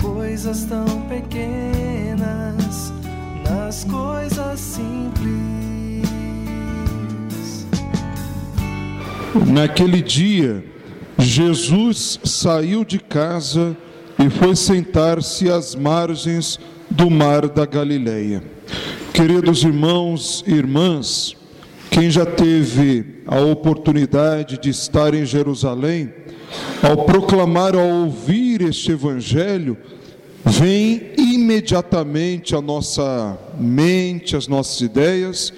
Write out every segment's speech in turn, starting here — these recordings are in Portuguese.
coisas tão pequenas, nas coisas simples. Naquele dia, Jesus saiu de casa e foi sentar-se às margens do mar da Galileia. Queridos irmãos e irmãs, quem já teve a oportunidade de estar em Jerusalém, ao proclamar, ao ouvir este evangelho, vem imediatamente à nossa mente, às nossas ideias,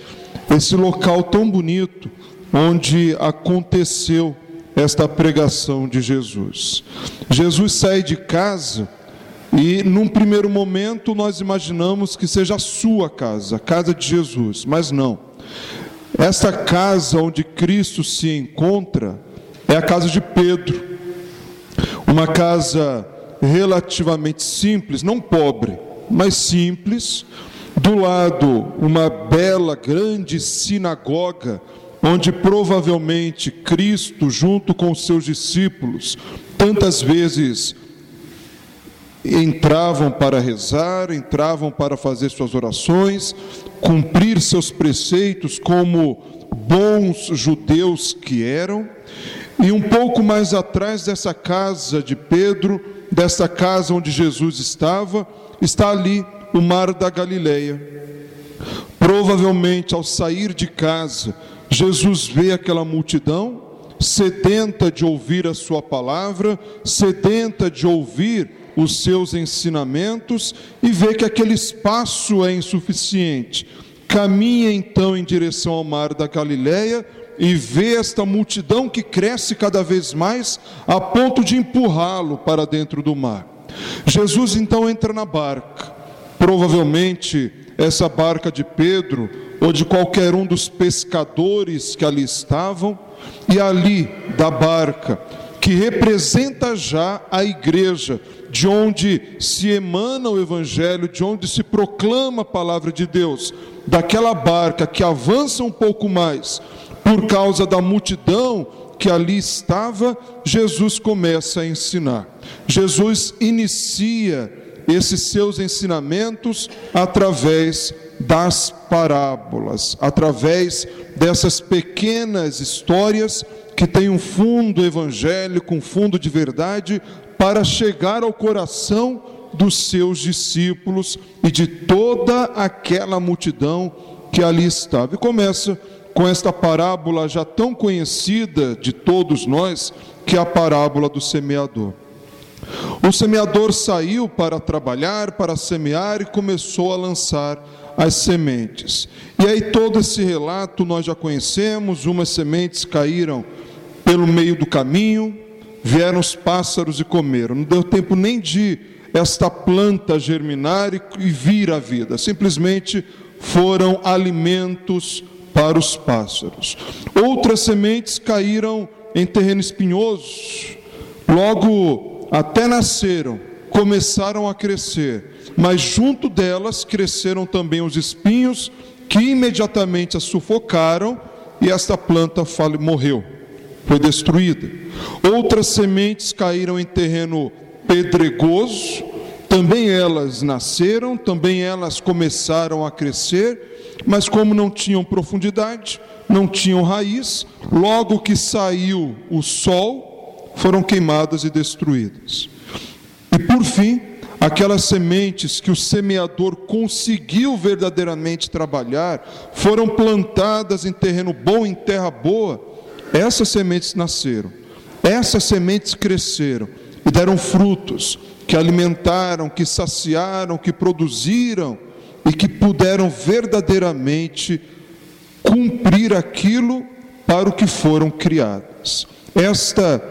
esse local tão bonito onde aconteceu esta pregação de Jesus. Jesus sai de casa e, num primeiro momento, nós imaginamos que seja a sua casa, a casa de Jesus, mas não. Esta casa onde Cristo se encontra é a casa de Pedro, uma casa relativamente simples, não pobre, mas simples. Do lado, uma bela, grande sinagoga, onde provavelmente Cristo, junto com os seus discípulos, tantas vezes entravam para rezar, entravam para fazer suas orações, cumprir seus preceitos como bons judeus que eram. E um pouco mais atrás dessa casa de Pedro, dessa casa onde Jesus estava, está ali o mar da Galileia. Provavelmente ao sair de casa, Jesus vê aquela multidão sedenta de ouvir a sua palavra, sedenta de ouvir os seus ensinamentos e vê que aquele espaço é insuficiente. Caminha então em direção ao mar da Galileia e vê esta multidão que cresce cada vez mais a ponto de empurrá-lo para dentro do mar. Jesus então entra na barca. Provavelmente essa barca de Pedro ou de qualquer um dos pescadores que ali estavam, e ali da barca, que representa já a igreja, de onde se emana o Evangelho, de onde se proclama a palavra de Deus, daquela barca que avança um pouco mais, por causa da multidão que ali estava, Jesus começa a ensinar. Jesus inicia esses seus ensinamentos através das parábolas, através dessas pequenas histórias que têm um fundo evangélico, um fundo de verdade, para chegar ao coração dos seus discípulos e de toda aquela multidão que ali estava. E começa com esta parábola já tão conhecida de todos nós, que é a parábola do semeador. O semeador saiu para trabalhar, para semear e começou a lançar as sementes. E aí todo esse relato nós já conhecemos, umas sementes caíram pelo meio do caminho, vieram os pássaros e comeram. Não deu tempo nem de esta planta germinar e vir à vida. Simplesmente foram alimentos para os pássaros. Outras sementes caíram em terreno espinhoso. Logo até nasceram, começaram a crescer mas junto delas cresceram também os espinhos que imediatamente a sufocaram e esta planta morreu, foi destruída. Outras sementes caíram em terreno pedregoso, também elas nasceram, também elas começaram a crescer, mas como não tinham profundidade, não tinham raiz, logo que saiu o sol, foram queimadas e destruídas. E por fim, aquelas sementes que o semeador conseguiu verdadeiramente trabalhar, foram plantadas em terreno bom, em terra boa, essas sementes nasceram, essas sementes cresceram e deram frutos que alimentaram, que saciaram, que produziram e que puderam verdadeiramente cumprir aquilo para o que foram criadas. Esta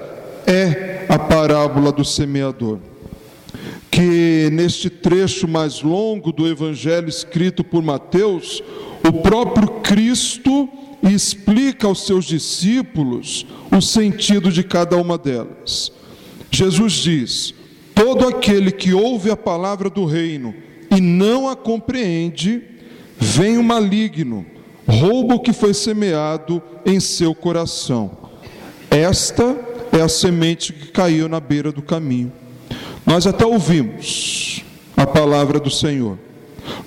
é a parábola do semeador. que neste trecho mais longo do evangelho escrito por Mateus, o próprio Cristo explica aos seus discípulos o sentido de cada uma delas. Jesus diz: Todo aquele que ouve a palavra do reino e não a compreende, vem o maligno, rouba o que foi semeado em seu coração. Esta é a semente que caiu na beira do caminho. Nós até ouvimos a palavra do Senhor.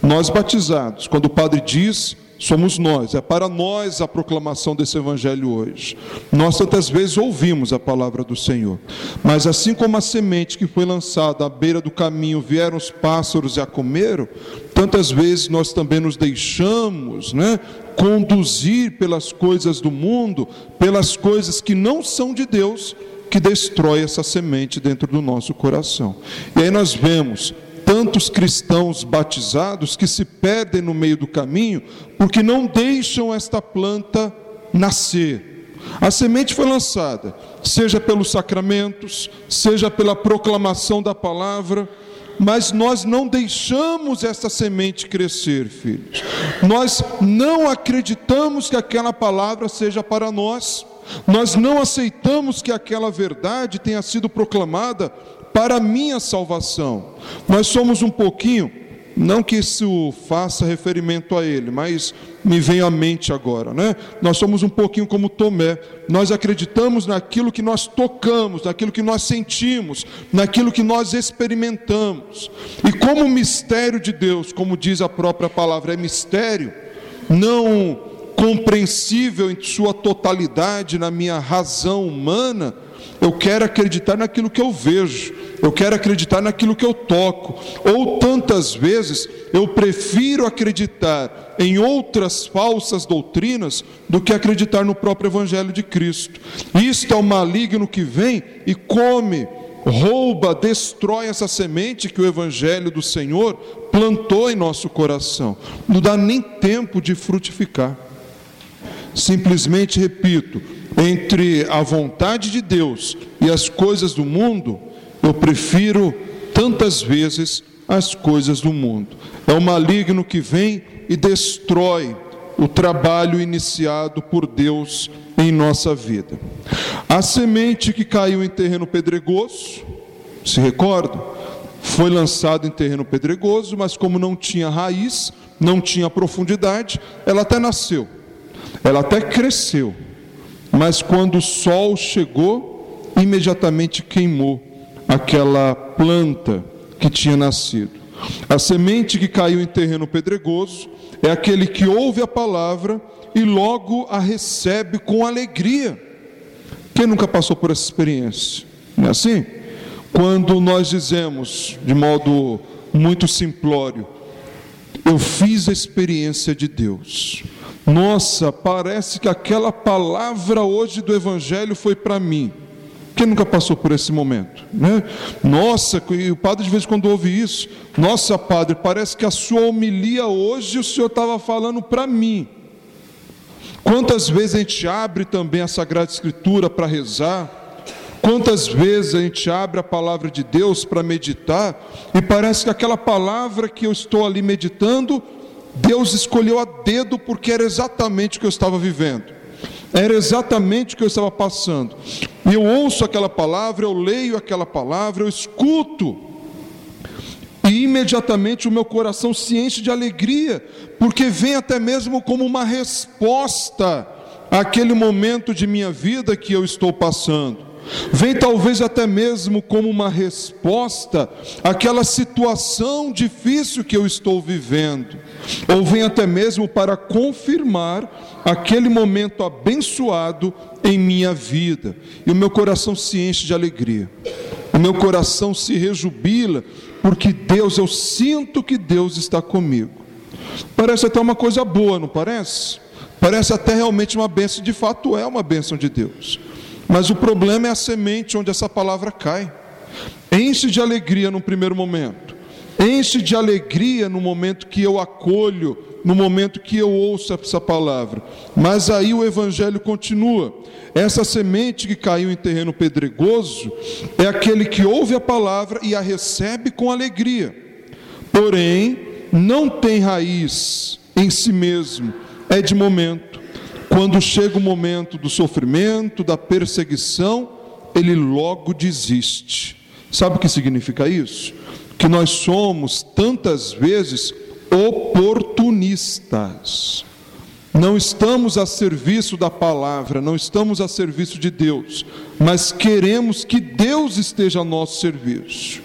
Nós batizados, quando o padre diz, somos nós, é para nós a proclamação desse evangelho hoje. Nós tantas vezes ouvimos a palavra do Senhor, mas assim como a semente que foi lançada à beira do caminho vieram os pássaros e a comeram, tantas vezes nós também nos deixamos, né, conduzir pelas coisas do mundo, pelas coisas que não são de Deus, que destrói essa semente dentro do nosso coração. E aí nós vemos tantos cristãos batizados que se perdem no meio do caminho porque não deixam esta planta nascer. A semente foi lançada, seja pelos sacramentos, seja pela proclamação da palavra, mas nós não deixamos essa semente crescer, filhos. Nós não acreditamos que aquela palavra seja para nós. Nós não aceitamos que aquela verdade tenha sido proclamada para a minha salvação. Nós somos um pouquinho, não que isso faça referimento a ele, mas me vem à mente agora, né? Nós somos um pouquinho como Tomé. Nós acreditamos naquilo que nós tocamos, naquilo que nós sentimos, naquilo que nós experimentamos. E como o mistério de Deus, como diz a própria palavra, é mistério, não compreensível em sua totalidade na minha razão humana, eu quero acreditar naquilo que eu vejo, eu quero acreditar naquilo que eu toco, ou tantas vezes eu prefiro acreditar em outras falsas doutrinas do que acreditar no próprio Evangelho de Cristo. Isto é o maligno que vem e come, rouba, destrói essa semente que o Evangelho do Senhor plantou em nosso coração, não dá nem tempo de frutificar. Simplesmente repito, entre a vontade de Deus e as coisas do mundo, eu prefiro tantas vezes as coisas do mundo. É o maligno que vem e destrói o trabalho iniciado por Deus em nossa vida. A semente que caiu em terreno pedregoso, se recorda, foi lançada em terreno pedregoso, mas como não tinha raiz, não tinha profundidade, ela até nasceu, ela até cresceu, mas quando o sol chegou, imediatamente queimou aquela planta que tinha nascido. A semente que caiu em terreno pedregoso é aquele que ouve a palavra e logo a recebe com alegria. Quem nunca passou por essa experiência? Não é assim? Quando nós dizemos, de modo muito simplório, eu fiz a experiência de Deus. Nossa, parece que aquela palavra hoje do Evangelho foi para mim. Quem nunca passou por esse momento? Né? Nossa, e o padre de vez em quando ouve isso. Nossa, padre, parece que a sua homilia hoje o senhor estava falando para mim. Quantas vezes a gente abre também a Sagrada Escritura para rezar? Quantas vezes a gente abre a palavra de Deus para meditar e parece que aquela palavra que eu estou ali meditando Deus escolheu a dedo porque era exatamente o que eu estava vivendo, era exatamente o que eu estava passando. E eu ouço aquela palavra, eu leio aquela palavra, eu escuto, e imediatamente o meu coração se enche de alegria, porque vem até mesmo como uma resposta àquele momento de minha vida que eu estou passando. Vem talvez até mesmo como uma resposta àquela situação difícil que eu estou vivendo, ou vem até mesmo para confirmar aquele momento abençoado em minha vida, e o meu coração se enche de alegria, o meu coração se rejubila, porque Deus, eu sinto que Deus está comigo. Parece até uma coisa boa, não parece? Parece até realmente uma bênção, de fato é uma bênção de Deus. Mas o problema é a semente onde essa palavra cai. Enche de alegria no primeiro momento, enche de alegria no momento que eu acolho, no momento que eu ouço essa palavra. Mas aí o evangelho continua. Essa semente que caiu em terreno pedregoso é aquele que ouve a palavra e a recebe com alegria. Porém, não tem raiz em si mesmo, é de momento. Quando chega o momento do sofrimento, da perseguição, ele logo desiste. Sabe o que significa isso? Que nós somos tantas vezes oportunistas. Não estamos a serviço da palavra, não estamos a serviço de Deus, mas queremos que Deus esteja a nosso serviço.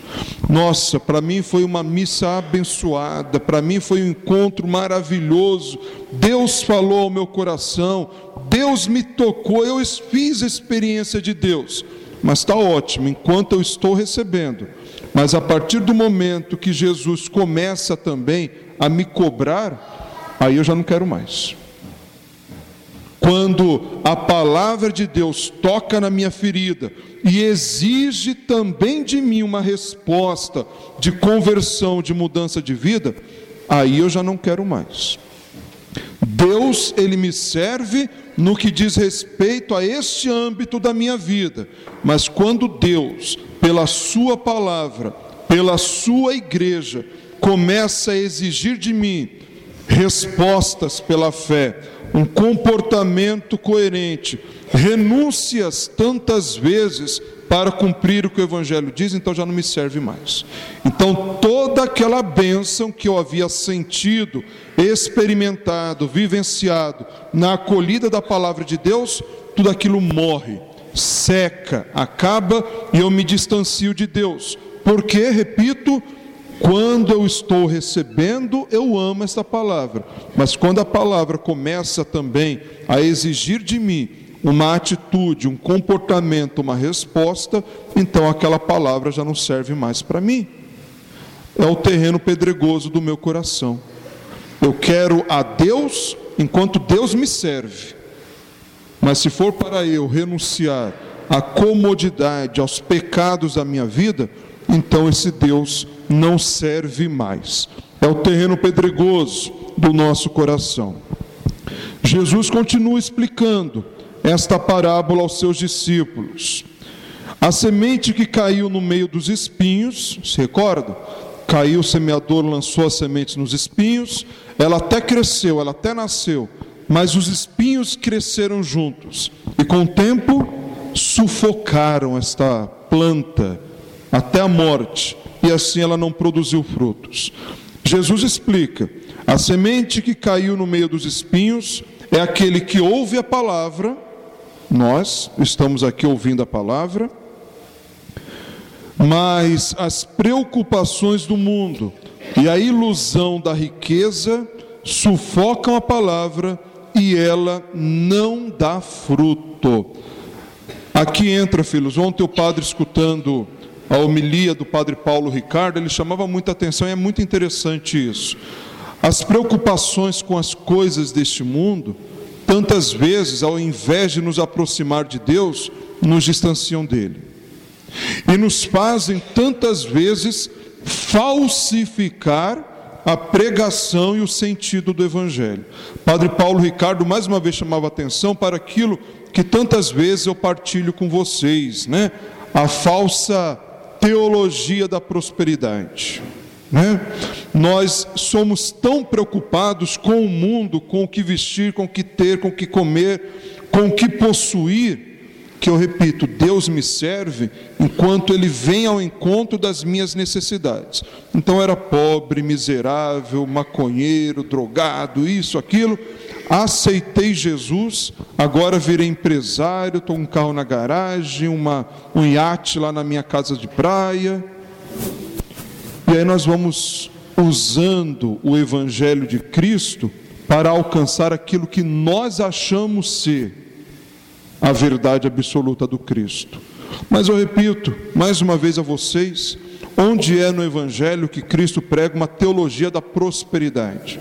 Nossa, para mim foi uma missa abençoada, para mim foi um encontro maravilhoso. Deus falou ao meu coração, Deus me tocou, eu fiz a experiência de Deus. Mas está ótimo, enquanto eu estou recebendo. Mas a partir do momento que Jesus começa também a me cobrar, aí eu já não quero mais. Quando a palavra de Deus toca na minha ferida e exige também de mim uma resposta de conversão, de mudança de vida, aí eu já não quero mais. Deus, ele me serve no que diz respeito a este âmbito da minha vida, mas quando Deus, pela Sua palavra, pela Sua igreja, começa a exigir de mim respostas pela fé, um comportamento coerente, renúncias tantas vezes para cumprir o que o Evangelho diz, então já não me serve mais. Então toda aquela bênção que eu havia sentido, experimentado, vivenciado na acolhida da palavra de Deus, tudo aquilo morre, seca, acaba e eu me distancio de Deus. Porque, repito, quando eu estou recebendo, eu amo esta palavra. Mas quando a palavra começa também a exigir de mim uma atitude, um comportamento, uma resposta, então aquela palavra já não serve mais para mim. É o terreno pedregoso do meu coração. Eu quero a Deus enquanto Deus me serve. Mas se for para eu renunciar à comodidade, aos pecados da minha vida, então esse Deus não serve mais. É o terreno pedregoso do nosso coração. Jesus continua explicando esta parábola aos seus discípulos. A semente que caiu no meio dos espinhos, se recorda? Caiu o semeador, lançou as sementes nos espinhos, ela até cresceu, ela até nasceu, mas os espinhos cresceram juntos e com o tempo sufocaram esta planta até a morte e assim ela não produziu frutos. Jesus explica: a semente que caiu no meio dos espinhos é aquele que ouve a palavra, nós estamos aqui ouvindo a palavra, mas as preocupações do mundo e a ilusão da riqueza sufocam a palavra e ela não dá fruto. Aqui entra, filhos, ontem o padre escutando a homilia do padre Paulo Ricardo, ele chamava muita atenção e é muito interessante isso. As preocupações com as coisas deste mundo, tantas vezes, ao invés de nos aproximar de Deus, nos distanciam dele. E nos fazem tantas vezes falsificar a pregação e o sentido do Evangelho. Padre Paulo Ricardo mais uma vez chamava atenção para aquilo que tantas vezes eu partilho com vocês, né? A falsa teologia da prosperidade. Né? Nós somos tão preocupados com o mundo, com o que vestir, com o que ter, com o que comer, com o que possuir, que eu repito, Deus me serve enquanto Ele vem ao encontro das minhas necessidades. Então era pobre, miserável, maconheiro, drogado, isso, aquilo. Aceitei Jesus, agora virei empresário, estou um carro na garagem, uma, um iate lá na minha casa de praia. E aí nós vamos usando o Evangelho de Cristo para alcançar aquilo que nós achamos ser a verdade absoluta do Cristo. Mas eu repito, mais uma vez a vocês, onde é no Evangelho que Cristo prega uma teologia da prosperidade?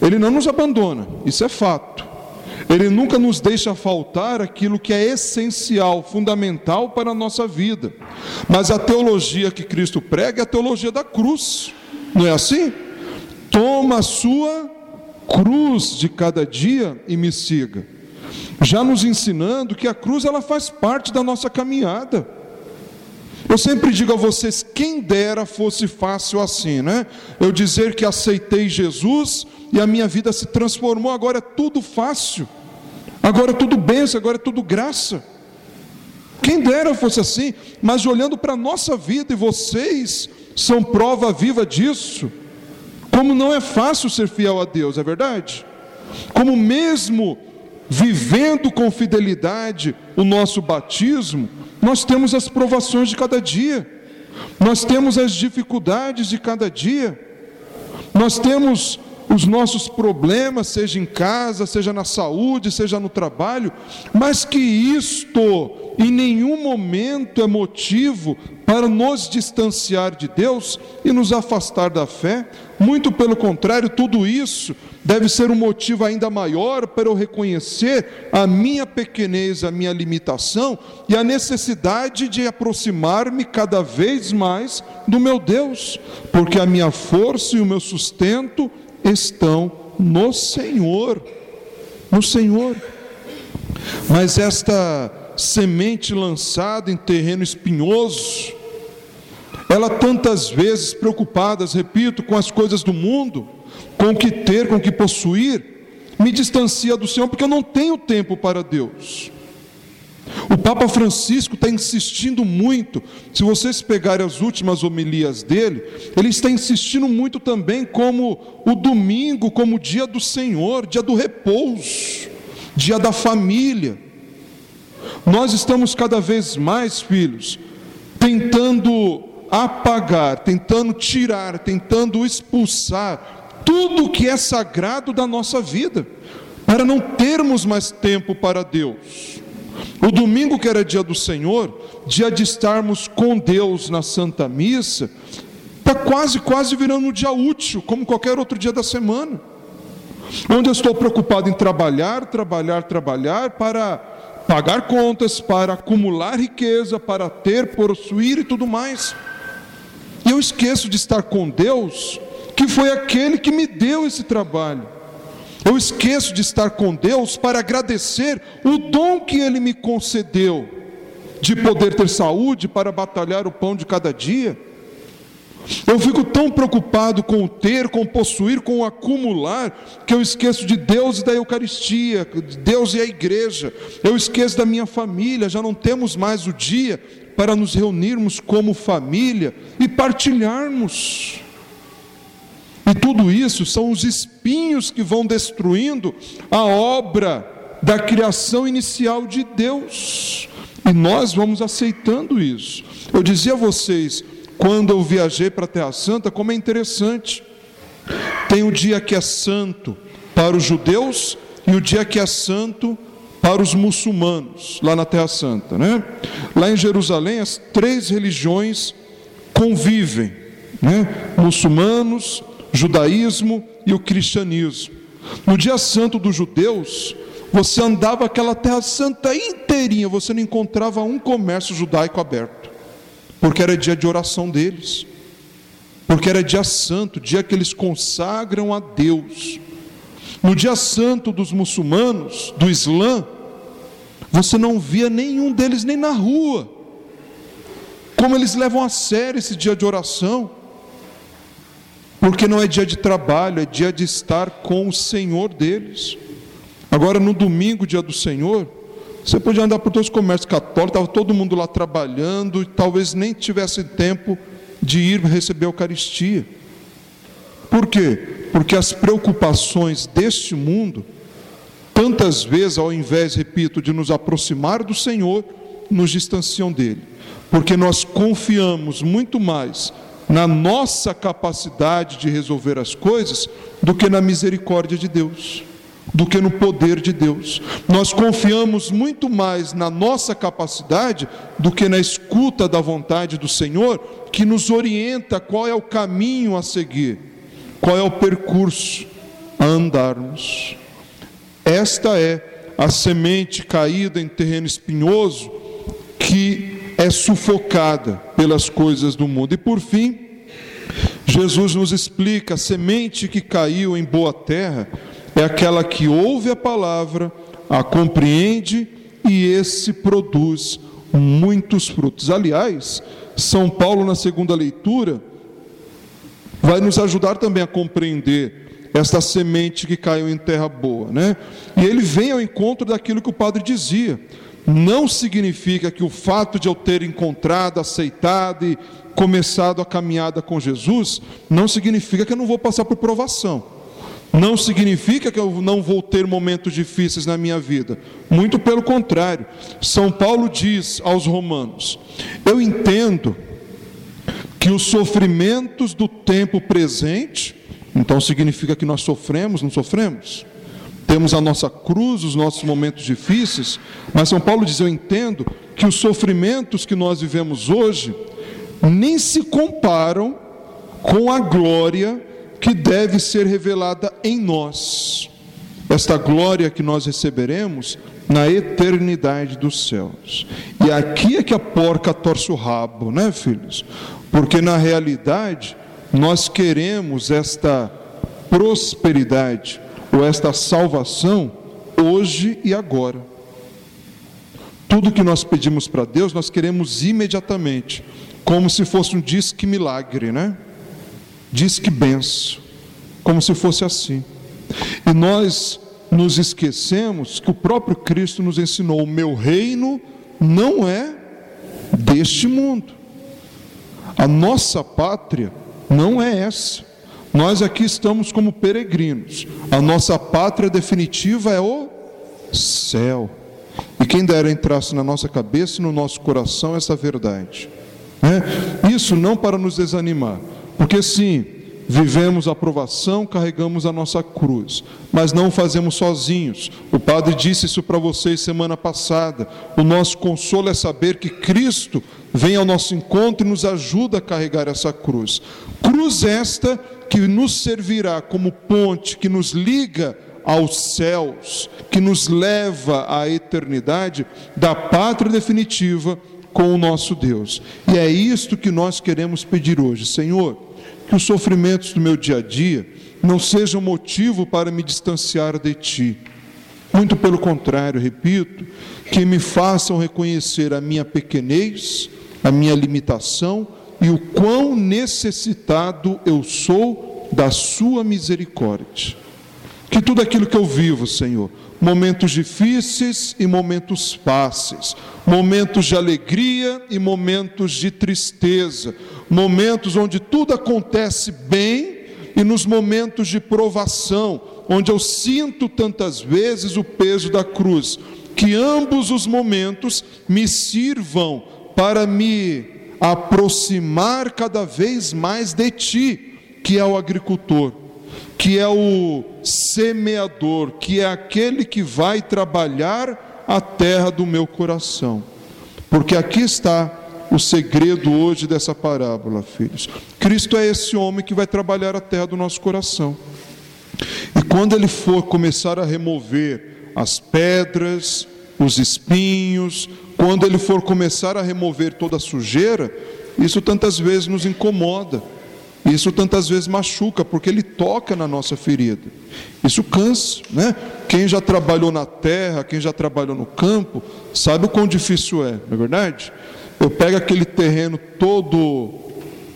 Ele não nos abandona, isso é fato. Ele nunca nos deixa faltar aquilo que é essencial, fundamental para a nossa vida. Mas a teologia que Cristo prega é a teologia da cruz. Não é assim? Toma a sua cruz de cada dia e me siga. Já nos ensinando que a cruz ela faz parte da nossa caminhada. Eu sempre digo a vocês, quem dera fosse fácil assim, né? Eu dizer que aceitei Jesus e a minha vida se transformou, agora é tudo fácil. Agora é tudo bênção, agora é tudo graça. Quem dera fosse assim, mas olhando para a nossa vida, e vocês são prova viva disso, como não é fácil ser fiel a Deus, é verdade? Como mesmo vivendo com fidelidade o nosso batismo, nós temos as provações de cada dia, nós temos as dificuldades de cada dia, nós temos os nossos problemas, seja em casa, seja na saúde, seja no trabalho, mas que isto em nenhum momento é motivo para nos distanciar de Deus e nos afastar da fé, muito pelo contrário, tudo isso deve ser um motivo ainda maior para eu reconhecer a minha pequenez, a minha limitação e a necessidade de aproximar-me cada vez mais do meu Deus, porque a minha força e o meu sustento estão no Senhor. No Senhor. Mas esta semente lançada em terreno espinhoso, ela tantas vezes preocupadas, repito, com as coisas do mundo, com o que ter, com o que possuir, me distancia do Senhor, porque eu não tenho tempo para Deus. O Papa Francisco está insistindo muito, se vocês pegarem as últimas homilias dele, ele está insistindo muito também como o domingo, como dia do Senhor, dia do repouso, dia da família. Nós estamos cada vez mais, filhos, tentando apagar, tentando tirar, tentando expulsar tudo que é sagrado da nossa vida, para não termos mais tempo para Deus. O domingo, que era dia do Senhor, dia de estarmos com Deus na Santa Missa, está quase, quase virando um dia útil, como qualquer outro dia da semana. Onde eu estou preocupado em trabalhar, trabalhar, trabalhar, para pagar contas, para acumular riqueza, para ter, possuir e tudo mais. E eu esqueço de estar com Deus, que foi aquele que me deu esse trabalho. Eu esqueço de estar com Deus para agradecer o dom que Ele me concedeu, de poder ter saúde para batalhar o pão de cada dia. Eu fico tão preocupado com o ter, com o possuir, com o acumular, que eu esqueço de Deus e da Eucaristia, de Deus e a igreja. Eu esqueço da minha família, já não temos mais o dia para nos reunirmos como família e partilharmos. E tudo isso são os espinhos que vão destruindo a obra da criação inicial de Deus. E nós vamos aceitando isso. Eu dizia a vocês, quando eu viajei para a Terra Santa, como é interessante. Tem o dia que é santo para os judeus e o dia que é santo para os muçulmanos, lá na Terra Santa, né? Lá em Jerusalém, as três religiões convivem, né? Muçulmanos, judaísmo e o cristianismo. No dia santo dos judeus, você andava aquela terra santa inteirinha, você não encontrava um comércio judaico aberto, porque era dia de oração deles, porque era dia santo, dia que eles consagram a Deus. No dia santo dos muçulmanos, do Islã, você não via nenhum deles nem na rua. Como eles levam a sério esse dia de oração porque não é dia de trabalho, é dia de estar com o Senhor deles. Agora, no domingo, dia do Senhor, você podia andar por todos os comércios católicos, estava todo mundo lá trabalhando, e talvez nem tivesse tempo de ir receber a Eucaristia. Por quê? Porque as preocupações deste mundo, tantas vezes, ao invés, repito, de nos aproximar do Senhor, nos distanciam dele. Porque nós confiamos muito mais na nossa capacidade de resolver as coisas do que na misericórdia de Deus, do que no poder de Deus. Nós confiamos muito mais na nossa capacidade do que na escuta da vontade do Senhor, que nos orienta qual é o caminho a seguir, qual é o percurso a andarmos. Esta é a semente caída em terreno espinhoso que é sufocada pelas coisas do mundo. E por fim, Jesus nos explica: a semente que caiu em boa terra é aquela que ouve a palavra, a compreende e esse produz muitos frutos. Aliás, São Paulo, na segunda leitura, vai nos ajudar também a compreender esta semente que caiu em terra boa, né? E ele vem ao encontro daquilo que o padre dizia. Não significa que o fato de eu ter encontrado, aceitado e começado a caminhada com Jesus, não significa que eu não vou passar por provação. Não significa que eu não vou ter momentos difíceis na minha vida. Muito pelo contrário. São Paulo diz aos romanos: Eu entendo que os sofrimentos do tempo presente, então significa que nós sofremos, não sofremos? Temos a nossa cruz, os nossos momentos difíceis, mas São Paulo diz: Eu entendo que os sofrimentos que nós vivemos hoje nem se comparam com a glória que deve ser revelada em nós. Esta glória que nós receberemos na eternidade dos céus. E aqui é que a porca torce o rabo, né, filhos? Porque na realidade nós queremos esta prosperidade ou esta salvação hoje e agora. Tudo que nós pedimos para Deus, nós queremos imediatamente, como se fosse um disque milagre, né? Diz que benção, como se fosse assim. E nós nos esquecemos que o próprio Cristo nos ensinou: o meu reino não é deste mundo. A nossa pátria não é essa. Nós aqui estamos como peregrinos. A nossa pátria definitiva é o céu. E quem dera entrasse na nossa cabeça e no nosso coração essa verdade. Né? Isso não para nos desanimar, porque sim, vivemos a provação, carregamos a nossa cruz, mas não fazemos sozinhos. O Padre disse isso para vocês semana passada. O nosso consolo é saber que Cristo vem ao nosso encontro e nos ajuda a carregar essa cruz. Cruz esta que nos servirá como ponte que nos liga aos céus, que nos leva à eternidade da pátria definitiva com o nosso Deus. E é isto que nós queremos pedir hoje, Senhor que os sofrimentos do meu dia a dia não sejam motivo para me distanciar de Ti. Muito pelo contrário, repito, que me façam reconhecer a minha pequenez, a minha limitação e o quão necessitado eu sou da Sua misericórdia. Que tudo aquilo que eu vivo, Senhor, momentos difíceis e momentos fáceis, momentos de alegria e momentos de tristeza, momentos onde tudo acontece bem e nos momentos de provação, onde eu sinto tantas vezes o peso da cruz, que ambos os momentos me sirvam para me aproximar cada vez mais de Ti, que é o agricultor que é o semeador, que é aquele que vai trabalhar a terra do meu coração. Porque aqui está o segredo hoje dessa parábola, filhos. Cristo é esse homem que vai trabalhar a terra do nosso coração. E quando ele for começar a remover as pedras, os espinhos, quando ele for começar a remover toda a sujeira, isso tantas vezes nos incomoda. Isso tantas vezes machuca, porque ele toca na nossa ferida. Isso cansa, né? Quem já trabalhou na terra, quem já trabalhou no campo, sabe o quão difícil é, não é verdade? Eu pego aquele terreno todo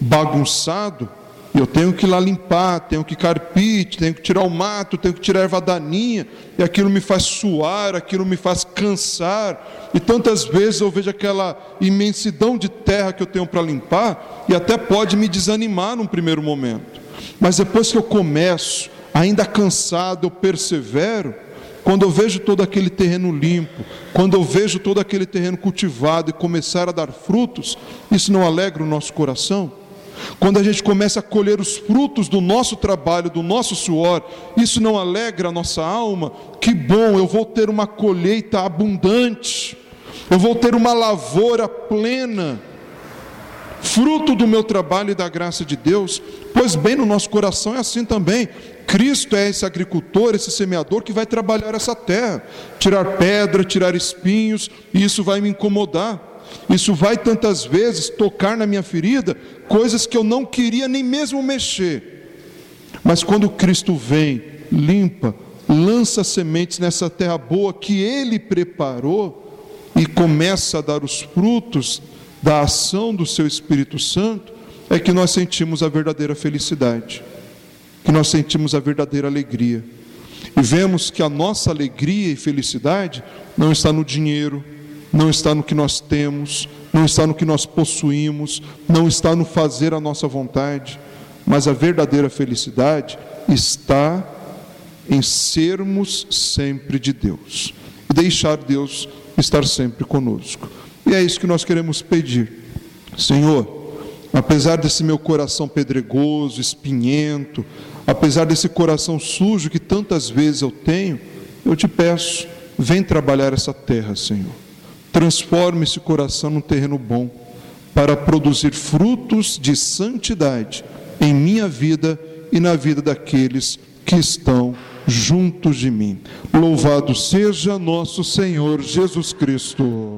bagunçado, eu tenho que ir lá limpar, tenho que carpir, tenho que tirar o mato, tenho que tirar a erva daninha, e aquilo me faz suar, aquilo me faz cansar. E tantas vezes eu vejo aquela imensidão de terra que eu tenho para limpar, e até pode me desanimar num primeiro momento. Mas depois que eu começo, ainda cansado, eu persevero, quando eu vejo todo aquele terreno limpo, quando eu vejo todo aquele terreno cultivado e começar a dar frutos, isso não alegra o nosso coração? Quando a gente começa a colher os frutos do nosso trabalho, do nosso suor, isso não alegra a nossa alma? Que bom, eu vou ter uma colheita abundante, eu vou ter uma lavoura plena, fruto do meu trabalho e da graça de Deus. Pois bem, no nosso coração é assim também. Cristo é esse agricultor, esse semeador que vai trabalhar essa terra, tirar pedra, tirar espinhos, e isso vai me incomodar. Isso vai tantas vezes tocar na minha ferida coisas que eu não queria nem mesmo mexer. Mas quando Cristo vem, limpa, lança sementes nessa terra boa que Ele preparou e começa a dar os frutos da ação do Seu Espírito Santo, é que nós sentimos a verdadeira felicidade, que nós sentimos a verdadeira alegria. E vemos que a nossa alegria e felicidade não está no dinheiro, não está no que nós temos, não está no que nós possuímos, não está no fazer a nossa vontade, mas a verdadeira felicidade está em sermos sempre de Deus e deixar Deus estar sempre conosco. E é isso que nós queremos pedir. Senhor, apesar desse meu coração pedregoso, espinhento, apesar desse coração sujo que tantas vezes eu tenho, eu te peço, vem trabalhar essa terra, Senhor. Transforme esse coração num terreno bom, para produzir frutos de santidade em minha vida e na vida daqueles que estão juntos de mim. Louvado seja nosso Senhor Jesus Cristo.